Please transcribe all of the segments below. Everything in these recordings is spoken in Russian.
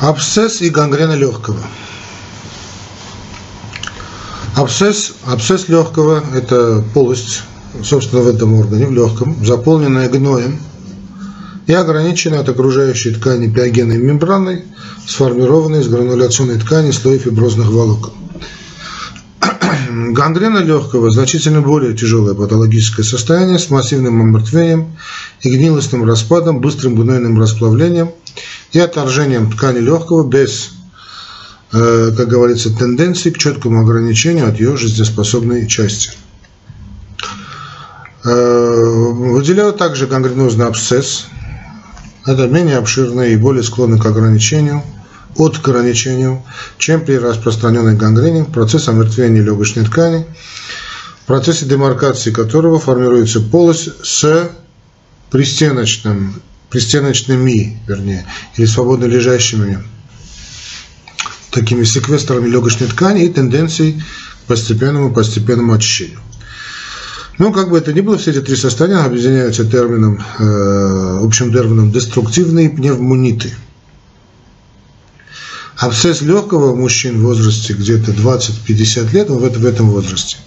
Абсцесс и гангрена легкого. Абсцесс, абсцесс легкого – это полость, собственно, в этом органе, в легком, заполненная гноем и ограниченная от окружающей ткани пиогенной мембраной, сформированной из грануляционной ткани слоя фиброзных волокон. Гангрена легкого – значительно более тяжелое патологическое состояние с массивным омертвением и гнилостным распадом, быстрым гнойным расплавлением – и отторжением ткани легкого без, э, как говорится, тенденции к четкому ограничению от ее жизнеспособной части. Э, выделяют также гангренозный абсцесс. Это менее обширный и более склонный к ограничению, от ограничению, чем при распространенной гангрене, процесс омертвения легочной ткани, в процессе демаркации которого формируется полость с пристеночным пристеночными, вернее, или свободно лежащими такими секвестрами легочной ткани и тенденцией к постепенному постепенному очищению. Ну, как бы это ни было, все эти три состояния объединяются термином, э, общим термином деструктивные пневмониты. Абсцесс легкого у мужчин в возрасте где-то 20-50 лет, он в, в этом возрасте –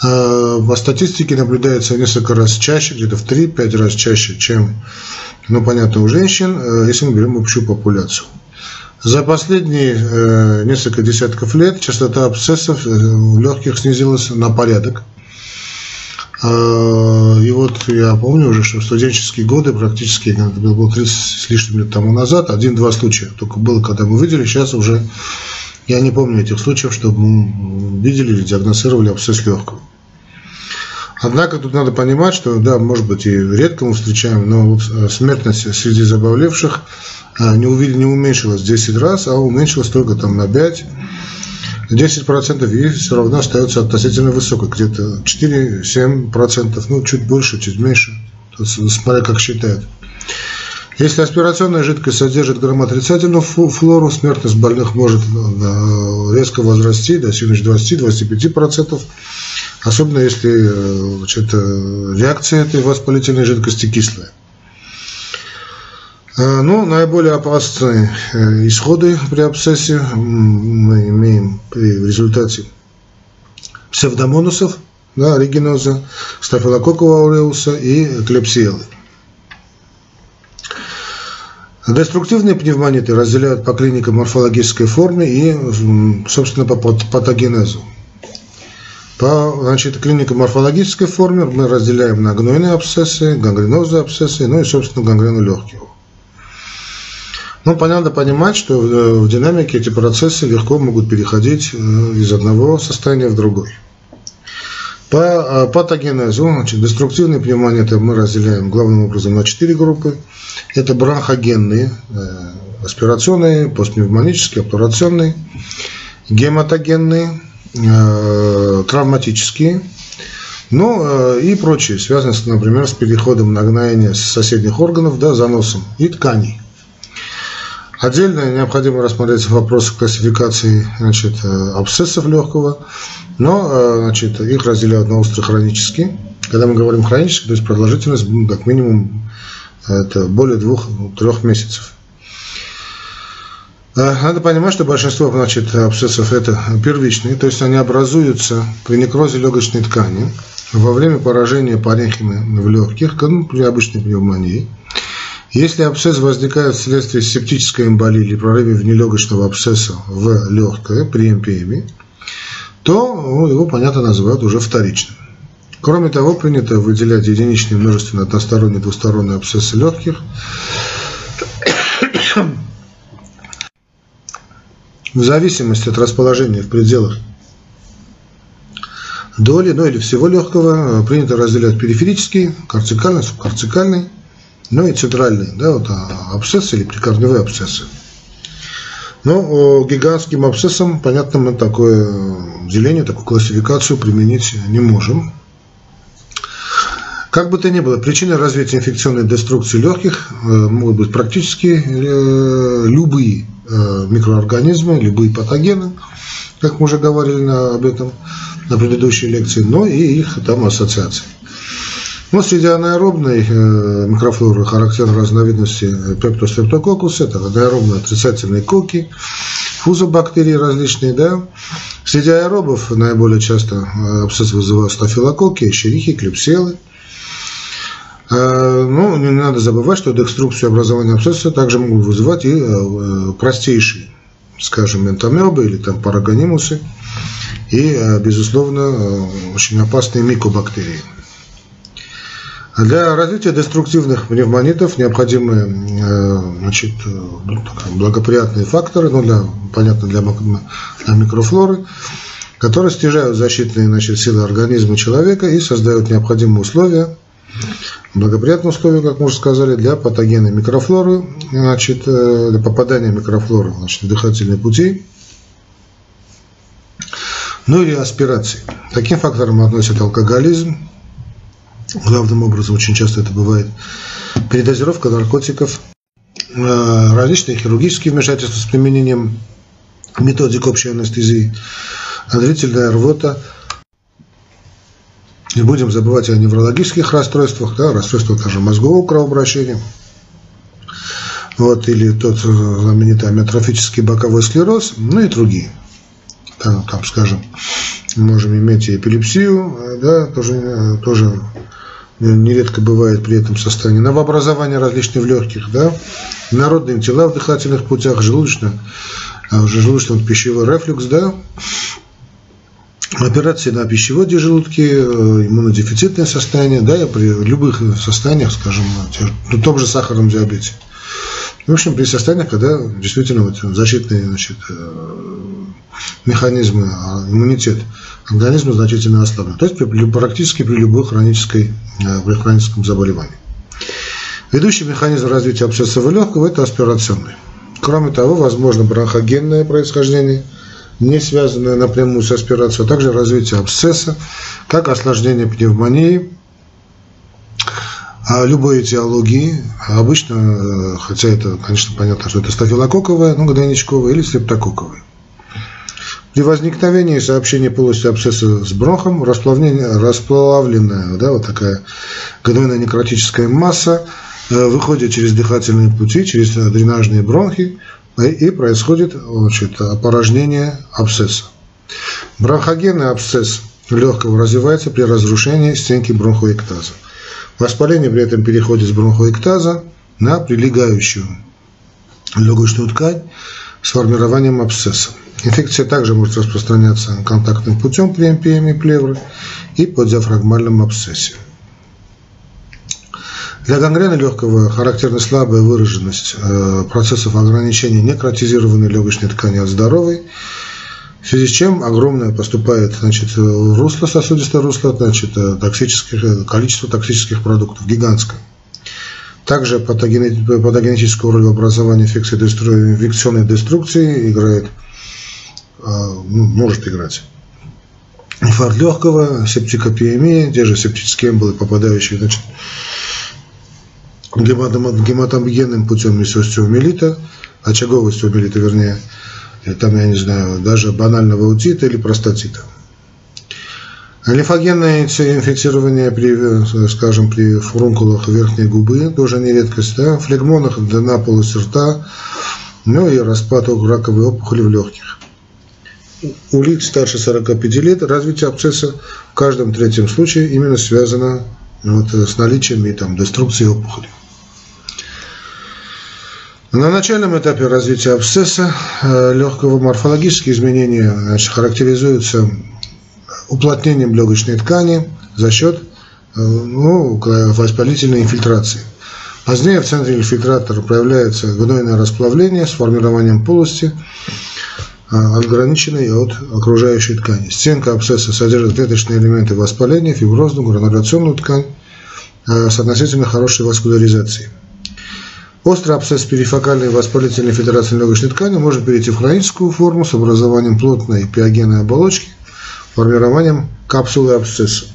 по статистике наблюдается несколько раз чаще, где-то в 3-5 раз чаще, чем, ну, понятно, у женщин, э, если мы берем общую популяцию. За последние э, несколько десятков лет частота абсцессов в легких снизилась на порядок. И вот я помню уже, что в студенческие годы, практически, это было 30 с лишним лет тому назад, один-два случая только было, когда мы видели, сейчас уже я не помню этих случаев, чтобы мы видели или диагностировали абсцесс легкого. Однако тут надо понимать, что, да, может быть, и редко мы встречаем, но вот э, смертность среди заболевших э, не, увидели, не уменьшилась 10 раз, а уменьшилась только там на 5. 10% и все равно остается относительно высокой, где-то 4-7%, ну, чуть больше, чуть меньше, смотря как считают. Если аспирационная жидкость содержит грамотрицательную флору, смертность больных может э, резко возрасти, достигнуть 20-25%. Особенно если э, значит, э, реакция этой воспалительной жидкости кислая. Э, ну, наиболее опасные исходы при абсцессе мы имеем при результате псевдомонусов, да, оригиноза, стафилококкового ауреуса и клепсиелы. Деструктивные пневмониты разделяют по клинико-морфологической форме и, собственно, по патогенезу. По значит, клинико-морфологической форме мы разделяем на гнойные абсцессы, гангренозные абсцессы, ну и, собственно, гангрену легких. Ну, понятно понимать, что э, в динамике эти процессы легко могут переходить э, из одного состояния в другой. По э, патогенезу, значит, деструктивные пневмониты мы разделяем главным образом на четыре группы. Это бронхогенные, аспирационные, постпневмонические, обтурационные, гематогенные, Э, травматические, ну э, и прочие, связанные, например, с переходом нагноения с соседних органов, да, заносом и тканей. Отдельно необходимо рассмотреть вопрос классификации значит, э, абсцессов легкого, но значит, их разделяют на остро-хронические. Когда мы говорим хронические, то есть продолжительность как минимум это более двух-трех месяцев. Надо понимать, что большинство значит, абсцессов это первичные, то есть они образуются при некрозе легочной ткани во время поражения паренхимы в легких, ну, при обычной пневмонии. Если абсцесс возникает вследствие септической эмболии или прорыва внелегочного абсцесса в легкое при МПМ, то ну, его, понятно, называют уже вторичным. Кроме того, принято выделять единичные множественные односторонние двусторонние абсцессы легких, в зависимости от расположения в пределах доли, ну или всего легкого, принято разделять периферический, корцикальный, субкорцикальный, ну и центральный, да, вот а, абсцессы или прикорневые абсцессы. Но гигантским абсцессам, понятно, мы такое деление, такую классификацию применить не можем. Как бы то ни было, причиной развития инфекционной деструкции легких э, могут быть практически э, любые э, микроорганизмы, любые патогены, как мы уже говорили об этом на предыдущей лекции, но и их там ассоциации. Ну, среди анаэробной э, микрофлоры характерны разновидности пептострептококуса, это анаэробные отрицательные коки, фузобактерии различные, да. Среди аэробов наиболее часто э, абсцесс вызывают стафилококки, эшерихи, клепселы. Э, ну, не надо забывать, что декструкцию образования абсцесса также могут вызывать и э, простейшие, скажем, ментомебы или там парагонимусы и, безусловно, очень опасные микобактерии. Для развития деструктивных пневмонитов необходимы э, значит, ну, благоприятные факторы, ну, для, понятно, для, для микрофлоры, которые снижают защитные значит, силы организма человека и создают необходимые условия, благоприятные условия, как мы уже сказали, для патогенной микрофлоры, значит, э, для попадания микрофлоры значит, в дыхательные пути, ну или аспирации. Таким фактором относят алкоголизм, Главным образом очень часто это бывает передозировка наркотиков, э, различные хирургические вмешательства с применением методик общей анестезии, длительная рвота. Не будем забывать о неврологических расстройствах, да, расстройствах, скажем, мозгового кровообращения. Вот, или тот знаменитый амиотрофический боковой склероз, ну и другие. Там, там скажем, можем иметь и эпилепсию, э, да, тоже, э, тоже нередко бывает при этом состоянии, новообразование различных в легких, да, народные тела в дыхательных путях, желудочно, а уже желудочно-пищевой рефлюкс, да, операции на пищеводе желудке, э, иммунодефицитное состояние, да, при любых состояниях, скажем, на том же сахарном диабете. В общем, при состояниях, когда действительно вот защитные значит, э, механизмы, а иммунитет организма значительно ослаблен. То есть при, практически при любой хронической, э, при хроническом заболевании. Ведущий механизм развития абсцессового легкого – это аспирационный. Кроме того, возможно бронхогенное происхождение, не связанное напрямую с аспирацией, а также развитие абсцесса, как осложнение пневмонии, а любой этиологии, обычно, э, хотя это, конечно, понятно, что это стафилококковая, ну, гнойничковая или стрептококковая. При возникновении сообщения полости абсцесса с бронхом расплавленная, да, вот такая гнойная некротическая масса э, выходит через дыхательные пути, через дренажные бронхи и происходит значит, опорожнение абсцесса. Бронхогенный абсцесс легкого развивается при разрушении стенки бронхоэктаза. Воспаление при этом переходит с бронхоэктаза на прилегающую легочную ткань с формированием абсцесса. Инфекция также может распространяться контактным путем при МПМ и плевры и по диафрагмальном абсцессе. Для гангрены легкого характерна слабая выраженность э, процессов ограничения некротизированной легочной ткани от здоровой, в связи с чем огромное поступает значит, русло, сосудистое русло, значит, э, токсических, э, количество токсических продуктов, гигантское. Также патогенетическую роль в образовании инфекции, инфекционной деструкции играет ну, может играть. Инфаркт легкого, септикопиемия, те же септические эмболы, попадающие значит, гематомгенным путем из остеомелита, очагового остеомелита, вернее, там, я не знаю, даже банального аутита или простатита. Лимфогенное инфицирование при, скажем, при фурункулах верхней губы тоже не редкость, да, флегмонах дна полости рта, ну и распад раковой опухоли в легких у лиц старше 45 лет развитие абсцесса в каждом третьем случае именно связано вот, с наличием и там, деструкцией опухоли. На начальном этапе развития абсцесса э, легкого морфологические изменения значит, характеризуются уплотнением легочной ткани за счет э, ну, воспалительной инфильтрации. Позднее в центре инфильтратора проявляется гнойное расплавление с формированием полости, отграниченной от окружающей ткани. Стенка абсцесса содержит клеточные элементы воспаления, фиброзную, грануляционную ткань а, с относительно хорошей васкуляризацией. Острый абсцесс перифокальной воспалительной федерации легочной ткани может перейти в хроническую форму с образованием плотной пиогенной оболочки, формированием капсулы абсцесса.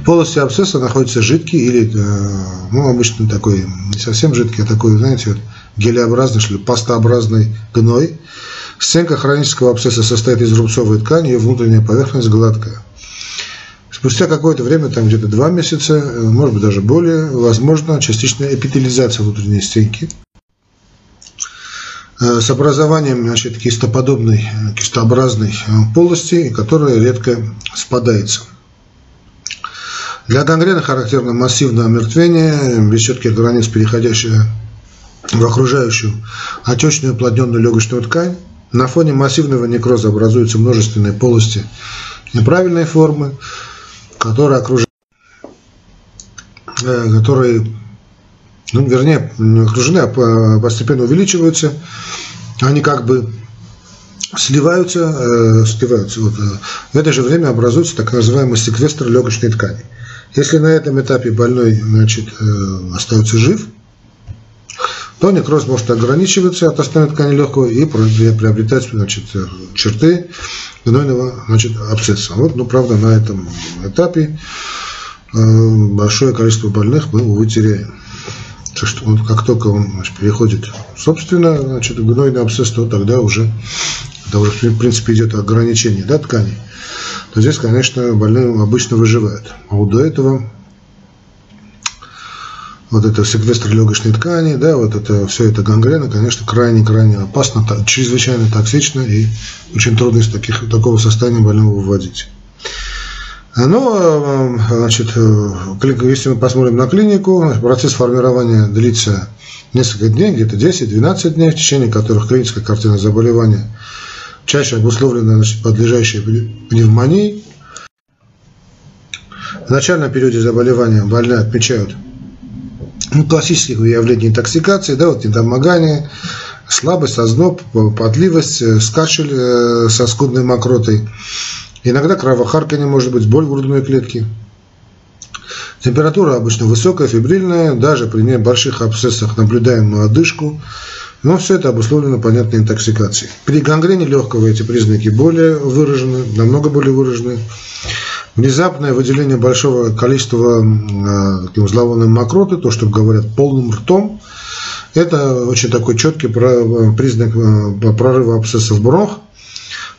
В полости абсцесса находится жидкий или, э, ну, обычно такой, не совсем жидкий, а такой, знаете, вот, гелеобразный, что ли, пастообразный гной. Стенка хронического абсцесса состоит из рубцовой ткани, ее внутренняя поверхность гладкая. Спустя какое-то время, там где-то два месяца, э, может быть даже более, возможно частичная эпителизация внутренней стенки э, с образованием значит, кистоподобной, кистообразной полости, которая редко спадается. Для гангрены характерно массивное омертвение, без четких границ, переходящее в окружающую отечную уплотненную легочную ткань. На фоне массивного некроза образуются множественные полости неправильной формы, которые окружают э, которые, ну, вернее, не окружены, а постепенно увеличиваются. Они как бы сливаются, э, сливаются. Вот, э, в это же время образуется так называемый секвестр легочной ткани. Если на этом этапе больной значит, э, остается жив, то некроз может ограничиваться от основной ткани легкого и приобретать значит, черты гнойного значит, абсцесса. Вот, ну, правда, на этом этапе э, большое количество больных мы, увы, теряем. Так что вот, как только он значит, переходит собственно значит, гнойный абсцесс, то тогда уже, тогда в принципе идет ограничение да, тканей то здесь, конечно, больные обычно выживают. А вот до этого вот это секвестр легочной ткани, да, вот это все это гангрена, конечно, крайне-крайне опасно, чрезвычайно токсично и очень трудно из таких, такого состояния больного выводить. Но, ну, а, значит, если мы посмотрим на клинику, процесс формирования длится несколько дней, где-то 10-12 дней, в течение которых клиническая картина заболевания чаще обусловлена значит, подлежащей пневмонией. В начальном периоде заболевания больные отмечают ну, классических явлений интоксикации, да, вот недомогание, слабость, озноб, потливость, э, скачель э, со скудной мокротой. Иногда кровохарканье может быть, боль в грудной клетке. Температура обычно высокая, фибрильная, даже при небольших абсцессах наблюдаем одышку. Но все это обусловлено понятной интоксикацией. При гангрене легкого эти признаки более выражены, намного более выражены. Внезапное выделение большого количества э, таким зловонным мокроты, то, что говорят полным ртом, это очень такой четкий признак э, прорыва абсцессов бронх,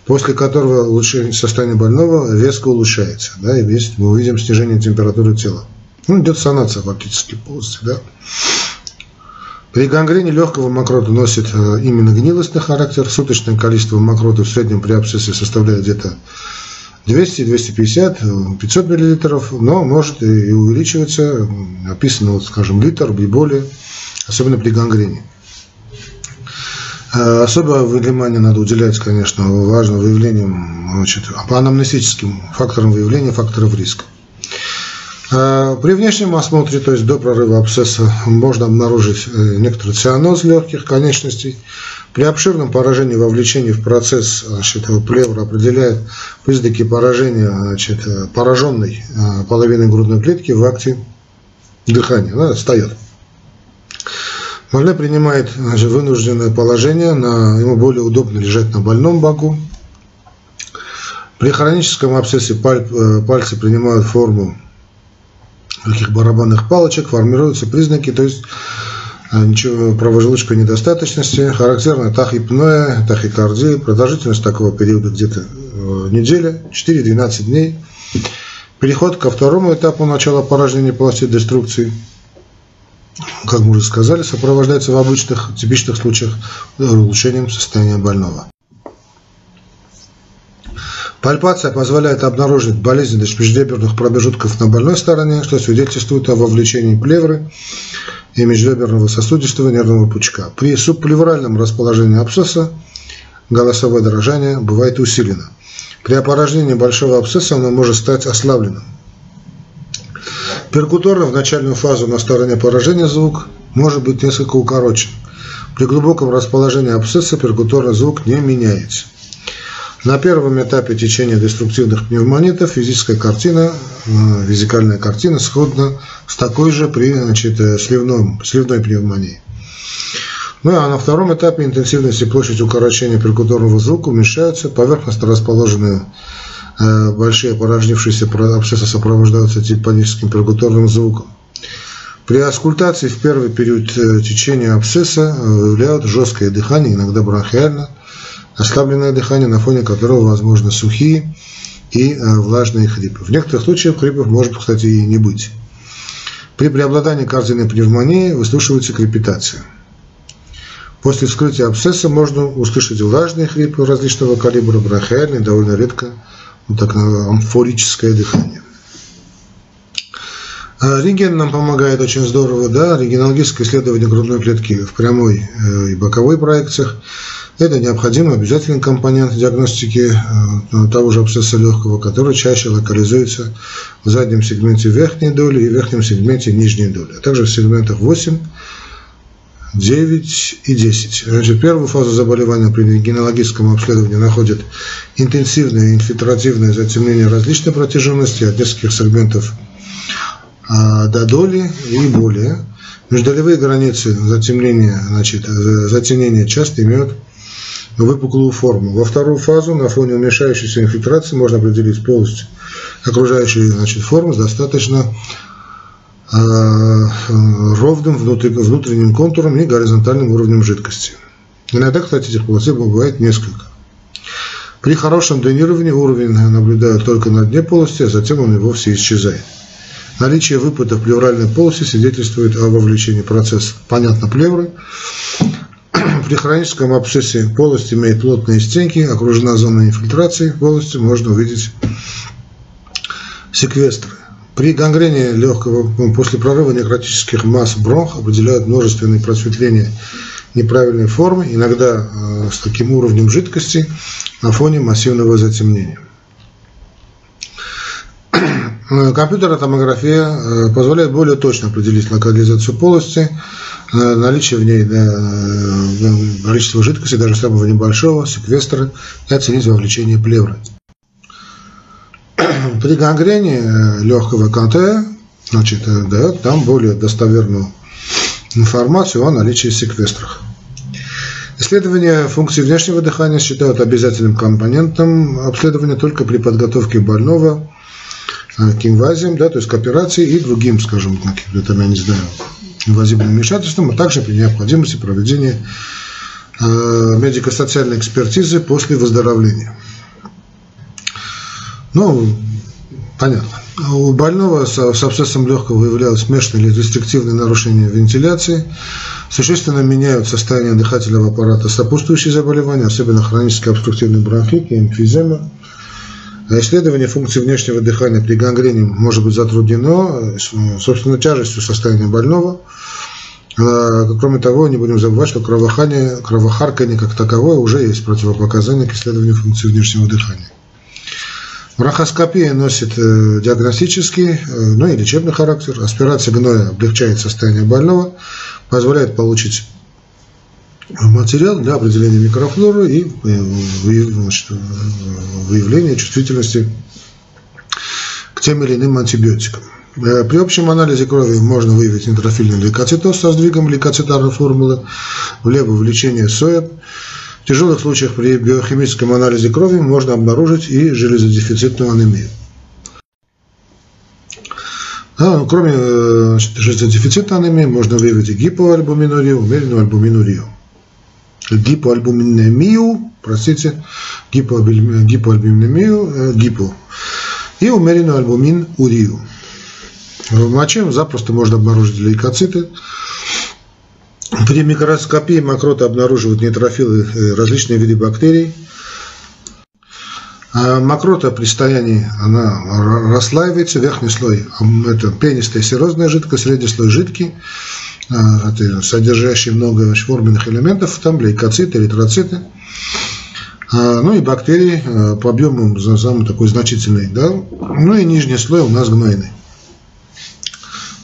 после которого улучшение состояния больного резко улучшается. Да, и есть, мы увидим снижение температуры тела. Ну, идет санация фактически полностью. Да. При гангрене легкого мокрота носит э, именно гнилостный характер. Суточное количество мокроты в среднем при абсцессе составляет где-то 200, 250, 500 миллилитров, но может и увеличиваться, описано, вот, скажем, литр и более, особенно при гангрене. Э, особое внимание надо уделять, конечно, важным выявлениям, значит, по анамнестическим факторам выявления факторов риска. А, при внешнем осмотре, то есть до прорыва абсцесса, можно обнаружить э, некоторый цианоз легких конечностей. При обширном поражении вовлечении в процесс значит, плевра определяет признаки поражения значит, пораженной э, половины грудной клетки в акте дыхания. Она встает. Больной принимает значит, вынужденное положение, на, ему более удобно лежать на больном боку. При хроническом абсцессе паль, э, пальцы принимают форму таких барабанных палочек формируются признаки, то есть а, ничего правожелудочковой недостаточности, характерна тахипноя, тахикардия, продолжительность такого периода где-то э, неделя, 4-12 дней. Переход ко второму этапу начала поражения полости деструкции, как мы уже сказали, сопровождается в обычных, типичных случаях улучшением состояния больного. Пальпация позволяет обнаружить болезненность межреберных промежутков на больной стороне, что свидетельствует о вовлечении плевры и межреберного сосудистого нервного пучка. При субплевральном расположении абсцесса голосовое дрожание бывает усилено. При опорожнении большого абсцесса оно может стать ослабленным. Перкуторно в начальную фазу на стороне поражения звук может быть несколько укорочен. При глубоком расположении абсцесса перкуторный звук не меняется. На первом этапе течения деструктивных пневмонитов физическая картина, э, визикальная картина сходна с такой же при значит, э, сливном, сливной пневмонии. Ну а на втором этапе интенсивность и площадь укорочения перкуторного звука уменьшаются, поверхностно расположенные э, большие порожнившиеся абсцессы сопровождаются типоническим перкуторным звуком. При аскультации в первый период течения абсцесса выявляют жесткое дыхание, иногда бронхиально – ослабленное дыхание, на фоне которого возможны сухие и влажные хрипы. В некоторых случаях хрипов может, кстати, и не быть. При преобладании кардиальной пневмонии выслушивается крепитация. После вскрытия абсцесса можно услышать влажные хрипы различного калибра, брахиальные, довольно редко вот так амфорическое дыхание. А рентген нам помогает очень здорово, да, рентгенологическое исследование грудной клетки в прямой э, и боковой проекциях. Это необходимый обязательный компонент диагностики э, того же абсцесса легкого, который чаще локализуется в заднем сегменте верхней доли и верхнем сегменте нижней доли, а также в сегментах 8, 9 и 10. Значит, первую фазу заболевания при генеалогическом обследовании находит интенсивное инфильтративное затемнение различной протяженности от нескольких сегментов а, до доли и более. Междолевые границы затемнения, значит, затемнения часто имеют выпуклую форму. Во вторую фазу на фоне уменьшающейся инфильтрации можно определить полностью окружающую значит, форму с достаточно Э, ровным внутренним контуром и горизонтальным уровнем жидкости. Иногда, кстати, этих полосей бывает несколько. При хорошем дренировании уровень наблюдают только на дне полости, а затем он и вовсе исчезает. Наличие выпада в плевральной полости свидетельствует о вовлечении процесса, понятно, плевры. При хроническом абсцессе полость имеет плотные стенки, окружена зоной инфильтрации полости, можно увидеть секвестры. При гангрене легкого ну, после прорыва некротических масс бронх определяют множественные просветления неправильной формы, иногда э, с таким уровнем жидкости на фоне массивного затемнения. Э, компьютерная томография э, позволяет более точно определить локализацию полости, наличие в ней да, количества жидкости, даже самого небольшого, секвестра, и оценить вовлечение плевры. При гангрене э, легкого КТ, значит, э, дает нам более достоверную информацию о наличии секвестрах. Исследование функции внешнего дыхания считают обязательным компонентом обследования только при подготовке больного э, к инвазиям, да, то есть к операции и другим, скажем, каким-то, я не знаю, инвазивным вмешательством, а также при необходимости проведения медико-социальной экспертизы после выздоровления. Ну, понятно. У больного с абсцессом легкого выявлялось смешанное или рестриктивное нарушение вентиляции, существенно меняют состояние дыхательного аппарата сопутствующие заболевания, особенно хронический обструктивный бронхит и эмфизема. Исследование функции внешнего дыхания при гангрене может быть затруднено, собственно, тяжестью состояния больного. Кроме того, не будем забывать, что кровохание, кровохаркание как таковое уже есть противопоказание к исследованию функции внешнего дыхания. Брахоскопия носит э, диагностический, э, ну и лечебный характер. Аспирация гноя облегчает состояние больного, позволяет получить материал для определения микрофлоры и э, значит, выявления чувствительности к тем или иным антибиотикам. При общем анализе крови можно выявить нейтрофильный лейкоцитоз со сдвигом лейкоцитарной формулы, влево влечение соя, в тяжелых случаях при биохимическом анализе крови можно обнаружить и железодефицитную анемию. А, ну, кроме э, значит, железодефицитной анемии можно выявить и гипоальбуминурию, умеренную альбуминурию. Гипоальбуминемию, простите, гипоальбуминемию, э, гипо, и умеренную альбуминурию. В моче запросто можно обнаружить лейкоциты, при микроскопии мокроты обнаруживают нейтрофилы э, различные виды бактерий. А мокрота при стоянии она расслаивается, верхний слой это пенистая серозная жидкость, средний слой жидкий, содержащий много форменных элементов, там лейкоциты, эритроциты. А, ну и бактерии а, по объему самый такой значительный. Да? Ну и нижний слой у нас гнойный.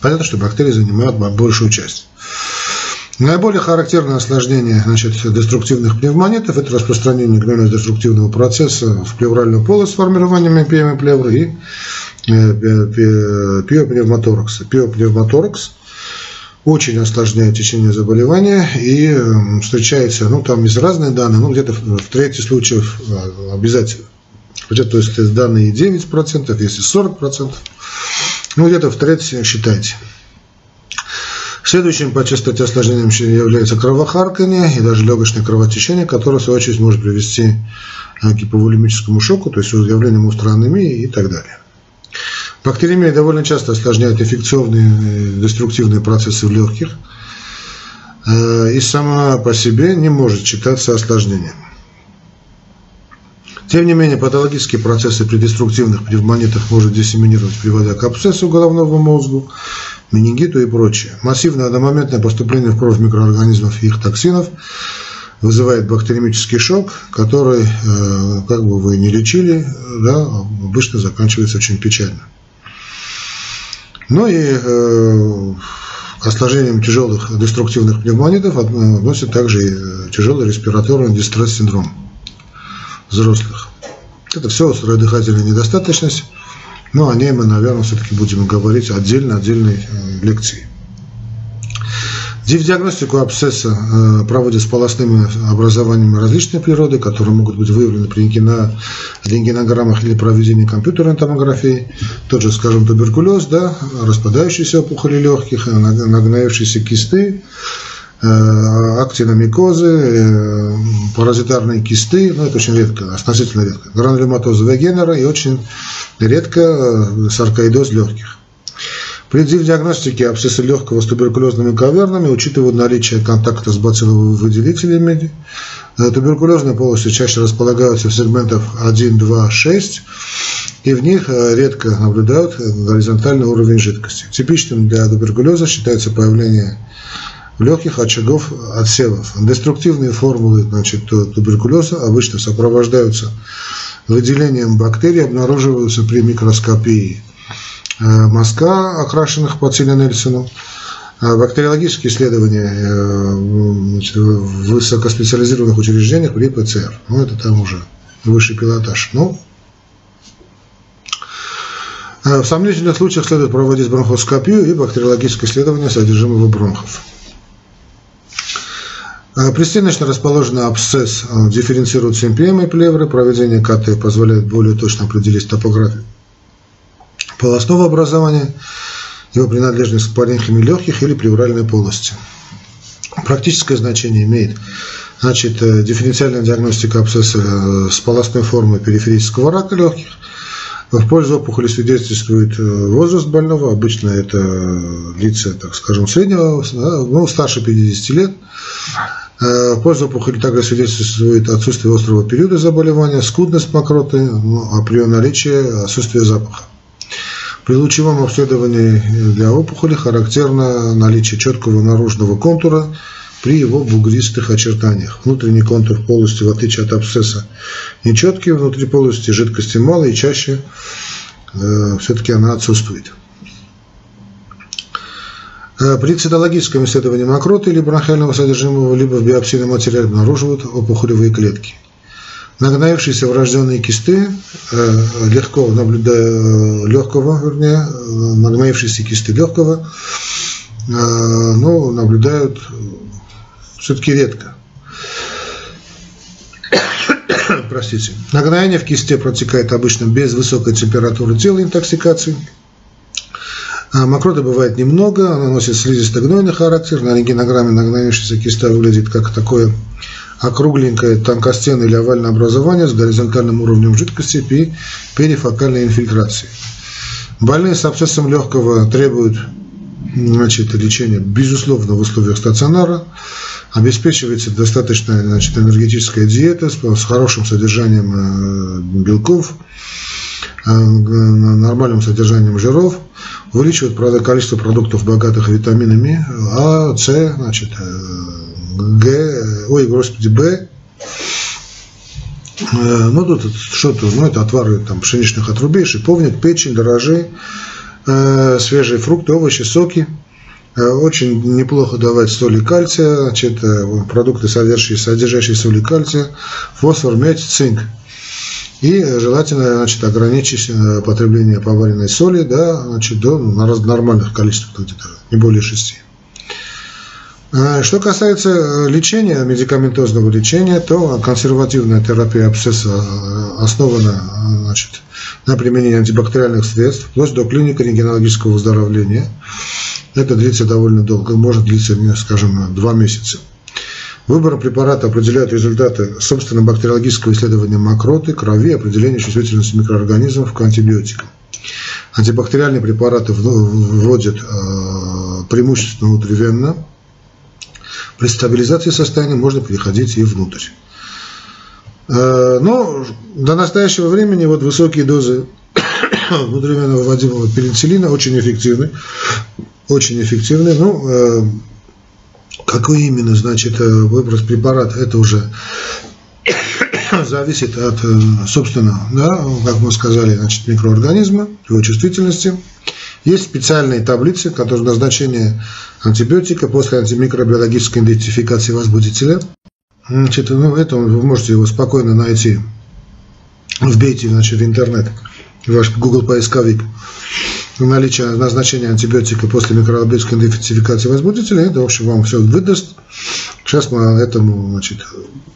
Понятно, что бактерии занимают большую часть. Наиболее характерное осложнение значит, деструктивных пневмонитов – это распространение гнойно-деструктивного процесса в плевральную полость с формированием эмпиемы плевры и э, пиопневмоторакса. Пиопневмоторакс очень осложняет течение заболевания и эм, встречается, ну там есть разные данные, но где-то в трети случаев э, обязательно. То есть данные 9%, если 40%, ну где-то в трети считайте. Следующим по частоте осложнением является кровохаркание и даже легочное кровотечение, которое в свою очередь может привести гиповолемическому шоку, то есть явлением анемии и так далее. Бактериемия довольно часто осложняет инфекционные деструктивные процессы в легких и сама по себе не может считаться осложнением. Тем не менее, патологические процессы при деструктивных пневмонитах может диссеминировать, приводя к абсцессу головного мозга, менингиту и прочее. Массивное одномоментное поступление в кровь микроорганизмов и их токсинов вызывает бактериемический шок, который, э, как бы вы не лечили, да, обычно заканчивается очень печально. Ну и э, к осложнениям тяжелых деструктивных пневмонитов относят также и э, тяжелый респираторный дистресс-синдром взрослых. Это все острая дыхательная недостаточность, но о ней мы, наверное, все-таки будем говорить отдельно, отдельной э, лекции. Диагностику абсцесса э, проводят с полостными образованиями различной природы, которые могут быть выявлены при рентгенограммах или проведении компьютерной томографии. Тот же, скажем, туберкулез, да, распадающиеся опухоли легких, нагноившиеся кисты, Э, актиномикозы, э, паразитарные кисты, ну это очень редко, относительно редко, гранулематоза вегенера и очень редко э, саркоидоз легких. При диагностике абсцесса легкого с туберкулезными кавернами учитывают наличие контакта с бацилловыми выделителями. Туберкулезные полости чаще располагаются в сегментах 1, 2, 6, и в них редко наблюдают горизонтальный уровень жидкости. Типичным для туберкулеза считается появление легких очагов отсевов. Деструктивные формулы значит, туберкулеза обычно сопровождаются выделением бактерий, обнаруживаются при микроскопии э, мазка, окрашенных по Нельсону. А бактериологические исследования э, значит, в высокоспециализированных учреждениях при ПЦР. Ну, это там уже высший пилотаж. Ну, э, в сомнительных случаях следует проводить бронхоскопию и бактериологическое исследование содержимого бронхов. Пристеночно расположенный абсцесс дифференцирует симпемы плевры. Проведение КТ позволяет более точно определить топографию полостного образования, его принадлежность к паренхиме легких или плевральной полости. Практическое значение имеет значит, э, дифференциальная диагностика абсцесса э, с полостной формой периферического рака легких. В пользу опухоли свидетельствует э, возраст больного, обычно это лица, так скажем, среднего, ну, старше 50 лет. Э, польза опухоли также свидетельствует отсутствие острого периода заболевания, скудность мокроты, ну, а при наличии отсутствия запаха. При лучевом обследовании для опухоли характерно наличие четкого наружного контура при его бугристых очертаниях. Внутренний контур полости, в отличие от абсцесса, нечеткий, внутри полости жидкости мало и чаще э, все-таки она отсутствует. Э, при цитологическом исследовании мокроты или бронхиального содержимого, либо в биопсийном материале обнаруживают опухолевые клетки. Нагноившиеся врожденные кисты, легко наблюдая, легкого, вернее, нагноившиеся кисты легкого, ну, наблюдают все-таки редко. Простите. Нагноение в кисте протекает обычно без высокой температуры тела интоксикации – мокроты бывает немного, она носит слизисто-гнойный характер. На рентгенограмме нагноившаяся киста выглядит как такое округленькое тонкостенное или овальное образование с горизонтальным уровнем жидкости при перифокальной инфильтрации. Больные с абсцессом легкого требуют значит, лечения, безусловно, в условиях стационара. Обеспечивается достаточная значит, энергетическая диета с, с хорошим содержанием э, белков, э, нормальным содержанием жиров – увеличивает, правда, количество продуктов, богатых витаминами А, С, значит, э, Г, ой, господи, Б. Э, ну, тут что-то, ну, это отвары там, пшеничных отрубей, шиповник, печень, дрожжи, э, свежие фрукты, овощи, соки. Очень неплохо давать соли кальция, значит, продукты, содержащие, содержащие соли кальция, фосфор, медь, цинк. И желательно значит, ограничить э, потребление поваренной соли да, значит, до нормальных количеств, где-то не более 6. А, что касается э, лечения, медикаментозного лечения, то консервативная терапия абсцесса э, основана значит, на применении антибактериальных средств, вплоть до клиники рентгенологического выздоровления. Это длится довольно долго, может длиться, скажем, два месяца. Выбором препарата определяют результаты собственно бактериологического исследования мокроты, крови, определения чувствительности микроорганизмов к антибиотикам. Антибактериальные препараты вводят э, преимущественно внутривенно. При стабилизации состояния можно переходить и внутрь. Э, но до настоящего времени вот высокие дозы внутривенно выводимого пенициллина очень эффективны. Очень эффективны. Ну, э, какой именно, значит, выброс препарата, это уже зависит от, э, собственно, да, как мы сказали, значит, микроорганизма, его чувствительности. Есть специальные таблицы, которые назначение антибиотика после антимикробиологической идентификации возбудителя. Значит, ну, это вы можете его спокойно найти. Вбейте значит, в интернет, в ваш Google поисковик наличие назначения антибиотика после микробиологической идентификации возбудителя, это, в общем, вам все выдаст. Сейчас мы этому значит,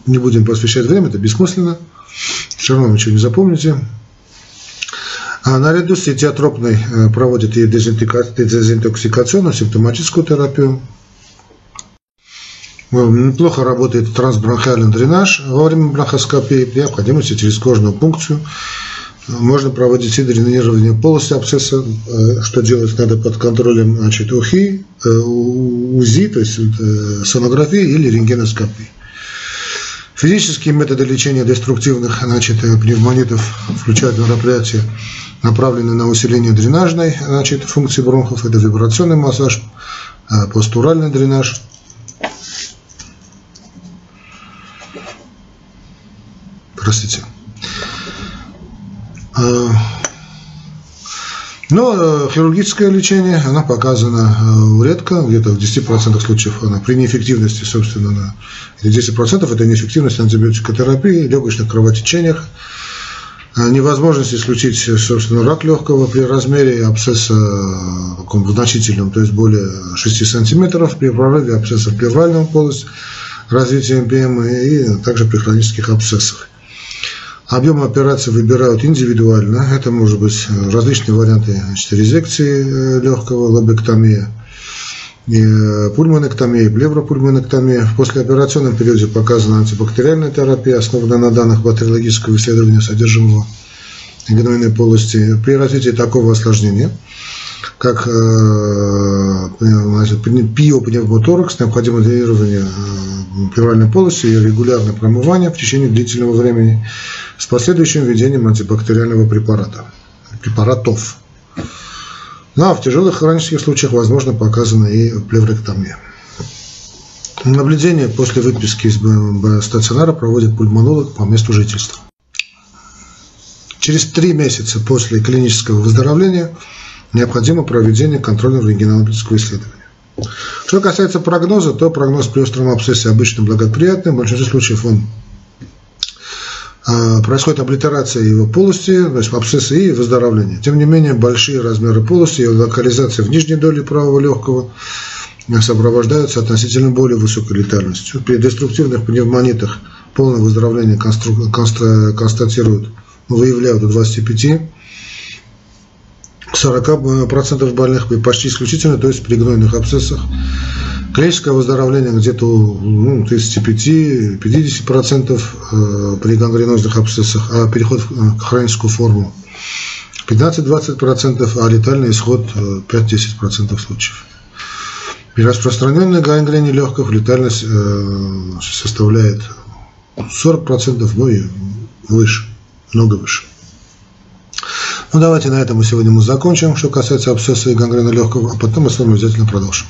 не будем посвящать время, это бессмысленно. Все равно ничего не запомните. А наряду с этиотропной э, проводят и дезинтоксикационную симптоматическую терапию. Неплохо работает трансбронхиальный дренаж во время бронхоскопии при необходимости через кожную пункцию можно проводить и дренирование полости абсцесса, э, что делать надо под контролем значит, УХИ, э, УЗИ, то есть э, сонографии или рентгеноскопии. Физические методы лечения деструктивных значит, пневмонитов включают мероприятия, направленные на усиление дренажной значит, функции бронхов. Это вибрационный массаж, постуральный дренаж. Простите. Э, но э, хирургическое лечение, она показана э, редко, где-то в 10% случаев она при неэффективности, собственно, на, 10% это неэффективность антибиотикотерапии, легочных кровотечениях, невозможность исключить, собственно, рак легкого при размере абсцесса таком значительном, то есть более 6 сантиметров, при прорыве абсцесса в плевральную полость, развитие МПМ и также при хронических абсцессах. Объем операций выбирают индивидуально. Это может быть э, различные варианты значит, резекции э, легкого, лобектомия, э, пульмонэктомия, плевропульмонэктомия. В послеоперационном периоде показана антибактериальная терапия, основанная на данных бактериологического исследования содержимого гнойной полости. При развитии такого осложнения, как значит, пиопневмоторакс, необходимо дренирование плевральной полости и регулярное промывание в течение длительного времени с последующим введением антибактериального препарата, препаратов. Ну а в тяжелых хронических случаях возможно показана и плевректомия. Наблюдение после выписки из стационара проводит пульмонолог по месту жительства. Через три месяца после клинического выздоровления необходимо проведение контрольного рентгенологического исследования. Что касается прогноза, то прогноз при остром абсцессе обычно благоприятный. В большинстве случаев он а, происходит облитерация его полости, то есть абсцесса и выздоровление. Тем не менее, большие размеры полости и локализация в нижней доле правого легкого сопровождаются относительно более высокой летальностью. При деструктивных пневмонитах полное выздоровление констатируют, выявляют до 25 40% больных почти исключительно, то есть при гнойных абсцессах. Клиническое выздоровление где-то ну, 35-50% э, при гангренозных абсцессах, а переход к хроническую форму 15-20%, а летальный исход 5-10% э, случаев. При распространенной гангрене легких летальность э, составляет 40%, ну и выше, много выше. Ну давайте на этом мы сегодня мы закончим, что касается абсцесса и гангрены легкого, а потом мы с вами обязательно продолжим.